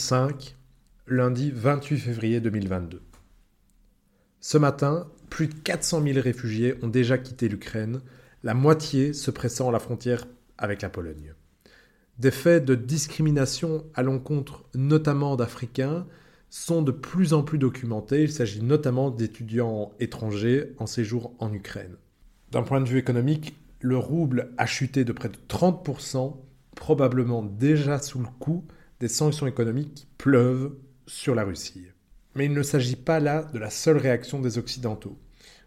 jour 5, lundi 28 février 2022. Ce matin, plus de 400 000 réfugiés ont déjà quitté l'Ukraine, la moitié se pressant à la frontière avec la Pologne. Des faits de discrimination à l'encontre notamment d'Africains sont de plus en plus documentés. Il s'agit notamment d'étudiants étrangers en séjour en Ukraine. D'un point de vue économique, le rouble a chuté de près de 30%, probablement déjà sous le coup des sanctions économiques qui pleuvent sur la Russie. Mais il ne s'agit pas là de la seule réaction des Occidentaux.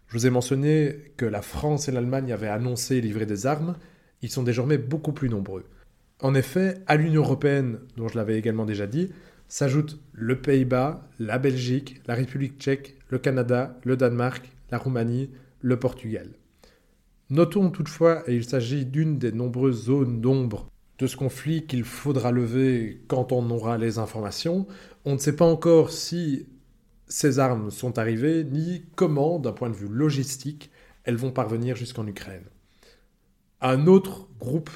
Je vous ai mentionné que la France et l'Allemagne avaient annoncé livrer des armes, ils sont désormais beaucoup plus nombreux. En effet, à l'Union européenne, dont je l'avais également déjà dit, s'ajoutent le Pays-Bas, la Belgique, la République tchèque, le Canada, le Danemark, la Roumanie, le Portugal. Notons toutefois, et il s'agit d'une des nombreuses zones d'ombre de ce conflit qu'il faudra lever quand on aura les informations, on ne sait pas encore si ces armes sont arrivées, ni comment, d'un point de vue logistique, elles vont parvenir jusqu'en Ukraine. Un autre groupe,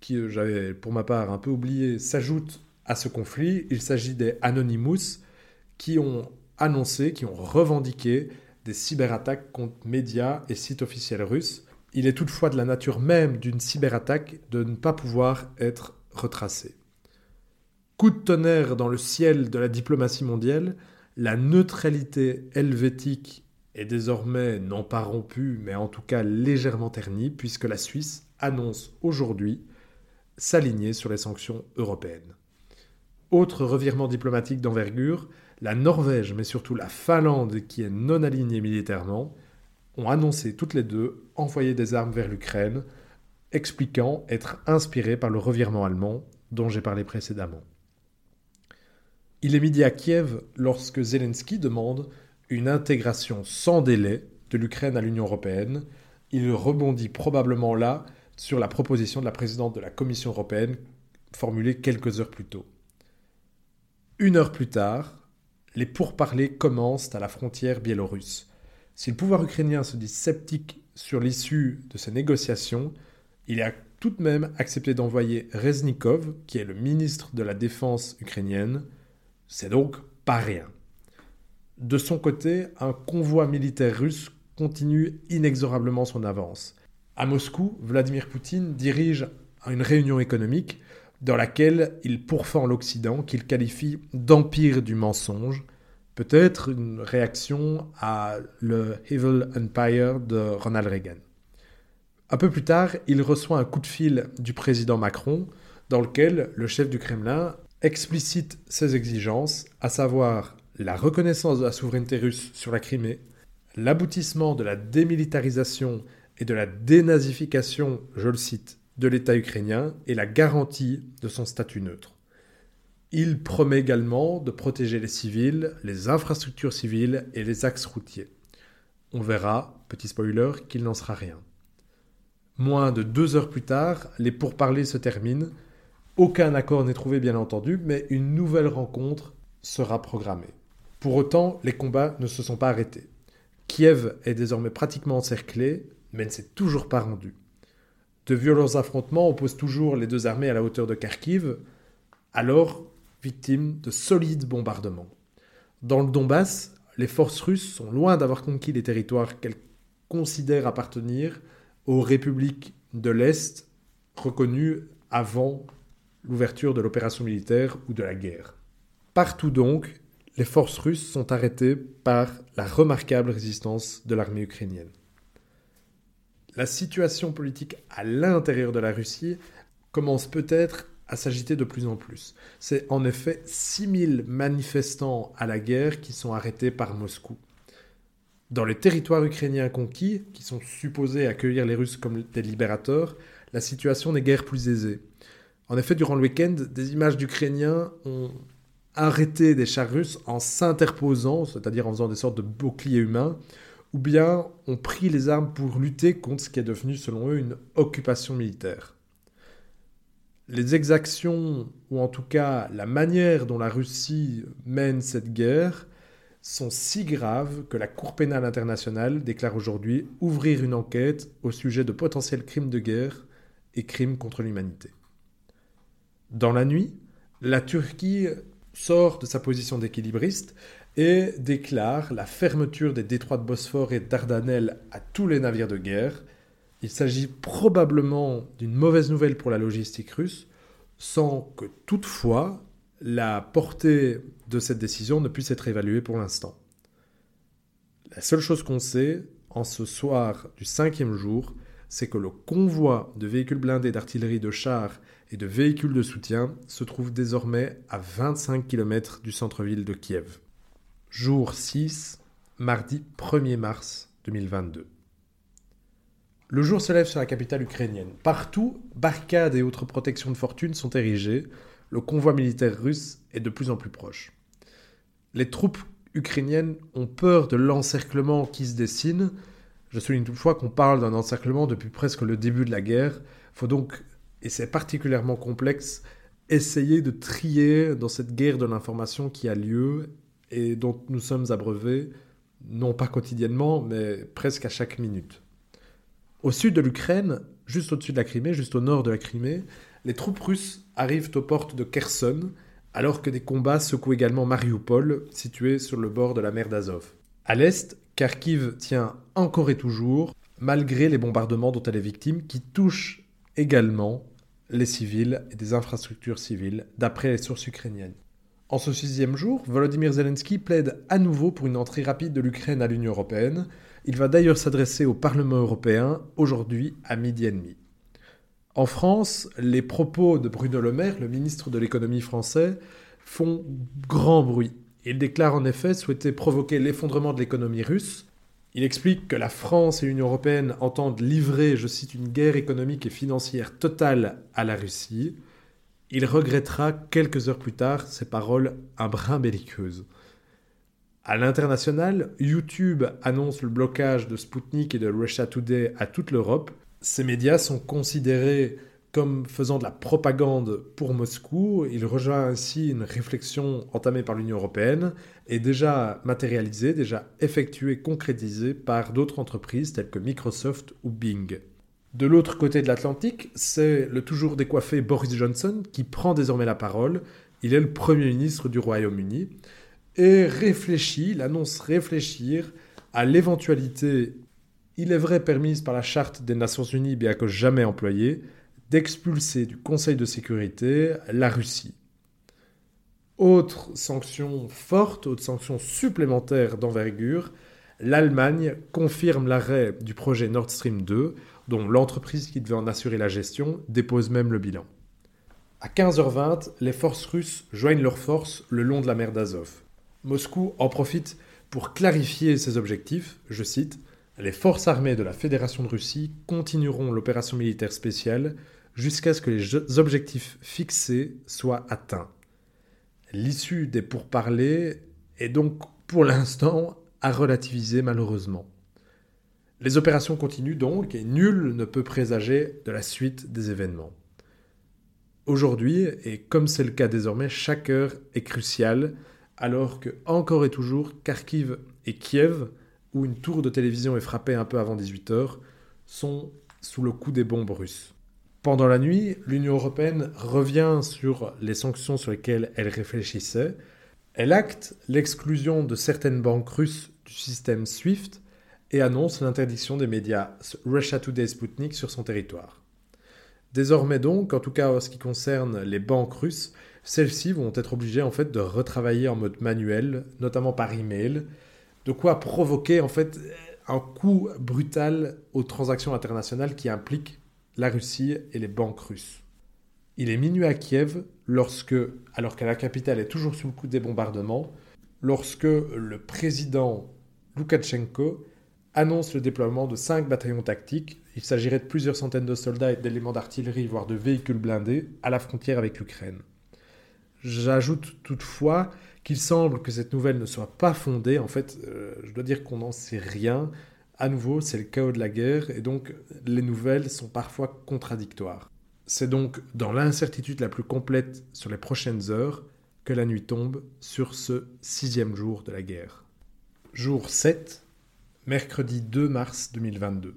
qui j'avais pour ma part un peu oublié, s'ajoute à ce conflit. Il s'agit des Anonymous, qui ont annoncé, qui ont revendiqué des cyberattaques contre médias et sites officiels russes. Il est toutefois de la nature même d'une cyberattaque de ne pas pouvoir être retracée. Coup de tonnerre dans le ciel de la diplomatie mondiale, la neutralité helvétique est désormais non pas rompue, mais en tout cas légèrement ternie, puisque la Suisse annonce aujourd'hui s'aligner sur les sanctions européennes. Autre revirement diplomatique d'envergure, la Norvège, mais surtout la Finlande, qui est non alignée militairement, ont annoncé toutes les deux envoyer des armes vers l'Ukraine, expliquant être inspirés par le revirement allemand dont j'ai parlé précédemment. Il est midi à Kiev lorsque Zelensky demande une intégration sans délai de l'Ukraine à l'Union européenne. Il rebondit probablement là sur la proposition de la présidente de la Commission européenne formulée quelques heures plus tôt. Une heure plus tard, les pourparlers commencent à la frontière biélorusse. Si le pouvoir ukrainien se dit sceptique sur l'issue de ces négociations, il a tout de même accepté d'envoyer Reznikov, qui est le ministre de la Défense ukrainienne. C'est donc pas rien. De son côté, un convoi militaire russe continue inexorablement son avance. À Moscou, Vladimir Poutine dirige une réunion économique dans laquelle il pourfend l'Occident qu'il qualifie d'empire du mensonge, peut-être une réaction à le Evil Empire de Ronald Reagan. Un peu plus tard, il reçoit un coup de fil du président Macron dans lequel le chef du Kremlin explicite ses exigences, à savoir la reconnaissance de la souveraineté russe sur la Crimée, l'aboutissement de la démilitarisation et de la dénazification, je le cite, de l'État ukrainien et la garantie de son statut neutre. Il promet également de protéger les civils, les infrastructures civiles et les axes routiers. On verra, petit spoiler, qu'il n'en sera rien. Moins de deux heures plus tard, les pourparlers se terminent. Aucun accord n'est trouvé, bien entendu, mais une nouvelle rencontre sera programmée. Pour autant, les combats ne se sont pas arrêtés. Kiev est désormais pratiquement encerclé, mais ne s'est toujours pas rendu. De violents affrontements opposent toujours les deux armées à la hauteur de Kharkiv. Alors, victime de solides bombardements. Dans le Donbass, les forces russes sont loin d'avoir conquis les territoires qu'elles considèrent appartenir aux républiques de l'Est reconnues avant l'ouverture de l'opération militaire ou de la guerre. Partout donc, les forces russes sont arrêtées par la remarquable résistance de l'armée ukrainienne. La situation politique à l'intérieur de la Russie commence peut-être à s'agiter de plus en plus. C'est en effet 6000 manifestants à la guerre qui sont arrêtés par Moscou. Dans les territoires ukrainiens conquis, qui sont supposés accueillir les Russes comme des libérateurs, la situation n'est guère plus aisée. En effet, durant le week-end, des images d'Ukrainiens ont arrêté des chars russes en s'interposant, c'est-à-dire en faisant des sortes de boucliers humains, ou bien ont pris les armes pour lutter contre ce qui est devenu, selon eux, une occupation militaire les exactions, ou en tout cas la manière dont la Russie mène cette guerre, sont si graves que la Cour pénale internationale déclare aujourd'hui ouvrir une enquête au sujet de potentiels crimes de guerre et crimes contre l'humanité. Dans la nuit, la Turquie sort de sa position d'équilibriste et déclare la fermeture des détroits de Bosphore et Dardanelles à tous les navires de guerre. Il s'agit probablement d'une mauvaise nouvelle pour la logistique russe, sans que toutefois la portée de cette décision ne puisse être évaluée pour l'instant. La seule chose qu'on sait, en ce soir du cinquième jour, c'est que le convoi de véhicules blindés d'artillerie de chars et de véhicules de soutien se trouve désormais à 25 km du centre-ville de Kiev. Jour 6, mardi 1er mars 2022. Le jour se lève sur la capitale ukrainienne. Partout, barricades et autres protections de fortune sont érigées. Le convoi militaire russe est de plus en plus proche. Les troupes ukrainiennes ont peur de l'encerclement qui se dessine. Je souligne toutefois qu'on parle d'un encerclement depuis presque le début de la guerre. Faut donc et c'est particulièrement complexe, essayer de trier dans cette guerre de l'information qui a lieu et dont nous sommes abreuvés, non pas quotidiennement, mais presque à chaque minute. Au sud de l'Ukraine, juste au-dessus de la Crimée, juste au nord de la Crimée, les troupes russes arrivent aux portes de Kherson, alors que des combats secouent également Mariupol, situé sur le bord de la mer d'Azov. À l'est, Kharkiv tient encore et toujours, malgré les bombardements dont elle est victime, qui touchent également les civils et des infrastructures civiles, d'après les sources ukrainiennes. En ce sixième jour, Volodymyr Zelensky plaide à nouveau pour une entrée rapide de l'Ukraine à l'Union européenne. Il va d'ailleurs s'adresser au Parlement européen aujourd'hui à midi et demi. En France, les propos de Bruno Le Maire, le ministre de l'économie français, font grand bruit. Il déclare en effet souhaiter provoquer l'effondrement de l'économie russe il explique que la France et l'Union européenne entendent livrer, je cite, une guerre économique et financière totale à la Russie. Il regrettera quelques heures plus tard ces paroles un brin belliqueuses. À l'international, YouTube annonce le blocage de Sputnik et de Russia Today à toute l'Europe. Ces médias sont considérés comme faisant de la propagande pour Moscou. Il rejoint ainsi une réflexion entamée par l'Union européenne et déjà matérialisée, déjà effectuée, concrétisée par d'autres entreprises telles que Microsoft ou Bing. De l'autre côté de l'Atlantique, c'est le toujours décoiffé Boris Johnson qui prend désormais la parole. Il est le Premier ministre du Royaume-Uni et réfléchit, il annonce réfléchir à l'éventualité, il est vrai permise par la Charte des Nations Unies, bien que jamais employée, d'expulser du Conseil de sécurité la Russie. Autre sanction forte, autre sanction supplémentaire d'envergure, l'Allemagne confirme l'arrêt du projet Nord Stream 2, dont l'entreprise qui devait en assurer la gestion dépose même le bilan. À 15h20, les forces russes joignent leurs forces le long de la mer d'Azov. Moscou en profite pour clarifier ses objectifs, je cite, Les forces armées de la Fédération de Russie continueront l'opération militaire spéciale jusqu'à ce que les objectifs fixés soient atteints. L'issue des pourparlers est donc pour l'instant à relativiser malheureusement. Les opérations continuent donc et nul ne peut présager de la suite des événements. Aujourd'hui, et comme c'est le cas désormais, chaque heure est cruciale, alors que encore et toujours Kharkiv et Kiev, où une tour de télévision est frappée un peu avant 18h, sont sous le coup des bombes russes. Pendant la nuit, l'Union européenne revient sur les sanctions sur lesquelles elle réfléchissait. Elle acte l'exclusion de certaines banques russes du système SWIFT et annonce l'interdiction des médias Russia Today Sputnik sur son territoire. Désormais donc, en tout cas en ce qui concerne les banques russes, celles-ci vont être obligées en fait de retravailler en mode manuel, notamment par email, de quoi provoquer en fait un coût brutal aux transactions internationales qui impliquent la Russie et les banques russes. Il est minuit à Kiev lorsque, alors que la capitale est toujours sous le coup des bombardements, lorsque le président Loukachenko annonce le déploiement de cinq bataillons tactiques. Il s'agirait de plusieurs centaines de soldats et d'éléments d'artillerie, voire de véhicules blindés, à la frontière avec l'Ukraine. J'ajoute toutefois qu'il semble que cette nouvelle ne soit pas fondée. En fait, euh, je dois dire qu'on n'en sait rien à nouveau, c'est le chaos de la guerre et donc les nouvelles sont parfois contradictoires. C'est donc dans l'incertitude la plus complète sur les prochaines heures que la nuit tombe sur ce sixième jour de la guerre. Jour 7, mercredi 2 mars 2022.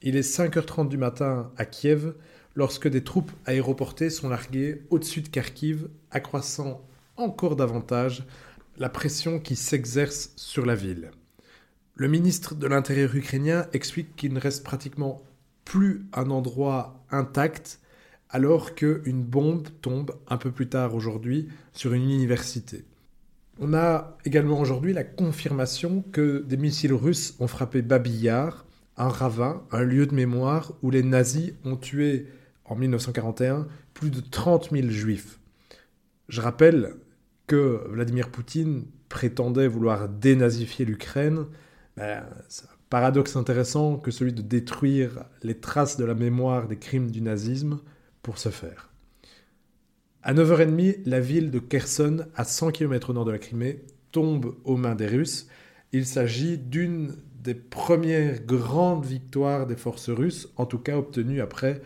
Il est 5h30 du matin à Kiev lorsque des troupes aéroportées sont larguées au-dessus de Kharkiv, accroissant encore davantage la pression qui s'exerce sur la ville. Le ministre de l'Intérieur ukrainien explique qu'il ne reste pratiquement plus un endroit intact alors qu'une bombe tombe un peu plus tard aujourd'hui sur une université. On a également aujourd'hui la confirmation que des missiles russes ont frappé Babillard, un ravin, un lieu de mémoire où les nazis ont tué en 1941 plus de 30 000 juifs. Je rappelle que Vladimir Poutine prétendait vouloir dénazifier l'Ukraine. Ben, c'est un paradoxe intéressant que celui de détruire les traces de la mémoire des crimes du nazisme pour ce faire. À 9h30, la ville de Kherson, à 100 km au nord de la Crimée, tombe aux mains des Russes. Il s'agit d'une des premières grandes victoires des forces russes, en tout cas obtenues après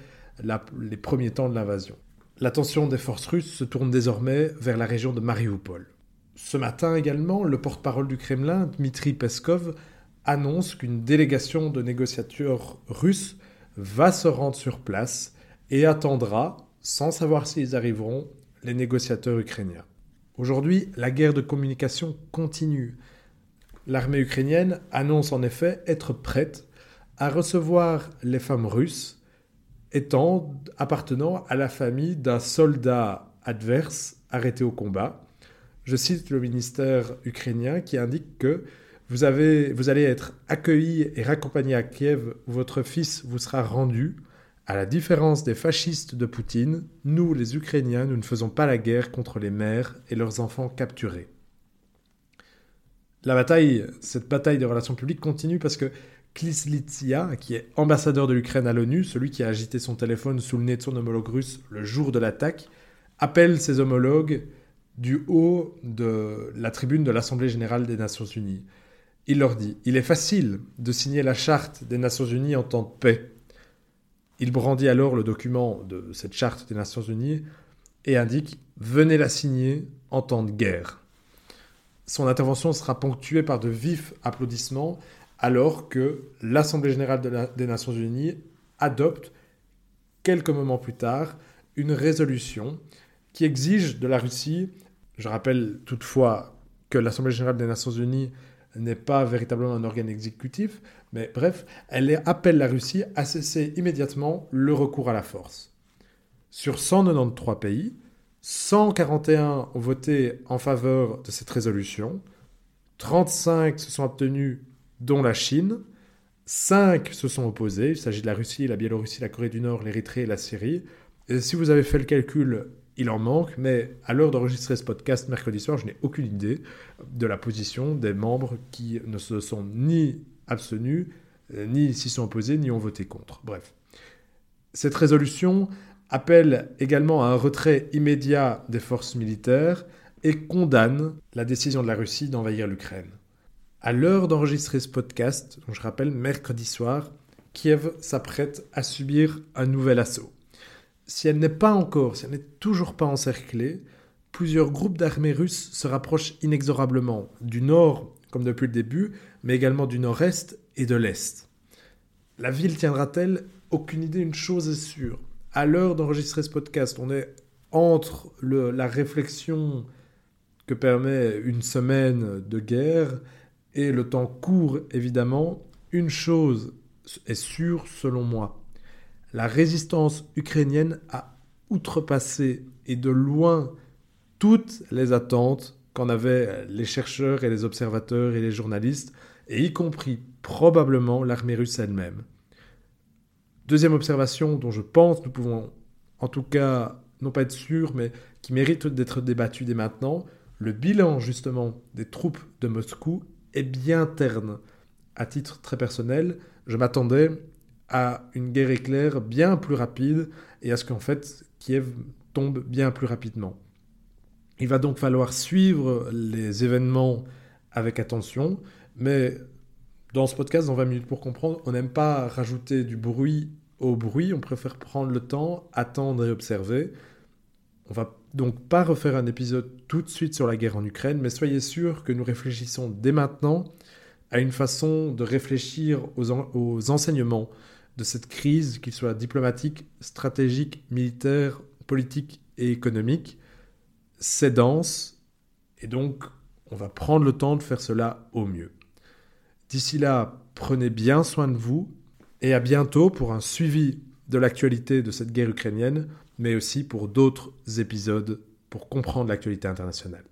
les premiers temps de l'invasion. L'attention des forces russes se tourne désormais vers la région de Mariupol. Ce matin également, le porte-parole du Kremlin, Dmitri Peskov, annonce qu'une délégation de négociateurs russes va se rendre sur place et attendra, sans savoir s'ils arriveront, les négociateurs ukrainiens. Aujourd'hui, la guerre de communication continue. L'armée ukrainienne annonce en effet être prête à recevoir les femmes russes étant appartenant à la famille d'un soldat adverse arrêté au combat. Je cite le ministère ukrainien qui indique que vous, avez, vous allez être accueilli et raccompagné à Kiev où votre fils vous sera rendu. À la différence des fascistes de Poutine, nous, les Ukrainiens, nous ne faisons pas la guerre contre les mères et leurs enfants capturés. La bataille, cette bataille de relations publiques continue parce que Klislitsia, qui est ambassadeur de l'Ukraine à l'ONU, celui qui a agité son téléphone sous le nez de son homologue russe le jour de l'attaque, appelle ses homologues du haut de la tribune de l'Assemblée générale des Nations unies. Il leur dit Il est facile de signer la charte des Nations unies en temps de paix. Il brandit alors le document de cette charte des Nations unies et indique Venez la signer en temps de guerre. Son intervention sera ponctuée par de vifs applaudissements alors que l'Assemblée générale des Nations unies adopte, quelques moments plus tard, une résolution qui exige de la Russie, je rappelle toutefois que l'Assemblée générale des Nations unies n'est pas véritablement un organe exécutif, mais bref, elle appelle la Russie à cesser immédiatement le recours à la force. Sur 193 pays, 141 ont voté en faveur de cette résolution, 35 se sont obtenus dont la Chine. Cinq se sont opposés. Il s'agit de la Russie, la Biélorussie, la Corée du Nord, l'Érythrée et la Syrie. Et si vous avez fait le calcul, il en manque, mais à l'heure d'enregistrer ce podcast mercredi soir, je n'ai aucune idée de la position des membres qui ne se sont ni abstenus, ni s'y sont opposés, ni ont voté contre. Bref. Cette résolution appelle également à un retrait immédiat des forces militaires et condamne la décision de la Russie d'envahir l'Ukraine. À l'heure d'enregistrer ce podcast, je rappelle mercredi soir, Kiev s'apprête à subir un nouvel assaut. Si elle n'est pas encore, si elle n'est toujours pas encerclée, plusieurs groupes d'armées russes se rapprochent inexorablement du nord, comme depuis le début, mais également du nord-est et de l'est. La ville tiendra-t-elle Aucune idée, une chose est sûre. À l'heure d'enregistrer ce podcast, on est entre la réflexion que permet une semaine de guerre et le temps court évidemment, une chose est sûre selon moi. La résistance ukrainienne a outrepassé et de loin toutes les attentes qu'en avaient les chercheurs et les observateurs et les journalistes, et y compris probablement l'armée russe elle-même. Deuxième observation dont je pense nous pouvons en tout cas non pas être sûrs, mais qui mérite d'être débattue dès maintenant, le bilan justement des troupes de Moscou est bien terne. À titre très personnel, je m'attendais à une guerre éclair bien plus rapide et à ce qu'en fait Kiev tombe bien plus rapidement. Il va donc falloir suivre les événements avec attention, mais dans ce podcast, dans 20 minutes pour comprendre, on n'aime pas rajouter du bruit au bruit, on préfère prendre le temps, attendre et observer. On va donc pas refaire un épisode tout de suite sur la guerre en Ukraine, mais soyez sûr que nous réfléchissons dès maintenant à une façon de réfléchir aux, enseignements de cette crise, qu'ils soient diplomatiques, stratégiques, militaires, politiques et économiques. C'est dense, Et donc, on va prendre le temps de faire cela au mieux. D'ici là, prenez bien soin de vous et à bientôt pour un suivi de l'actualité de cette guerre ukrainienne, mais aussi pour d'autres épisodes pour comprendre l'actualité internationale.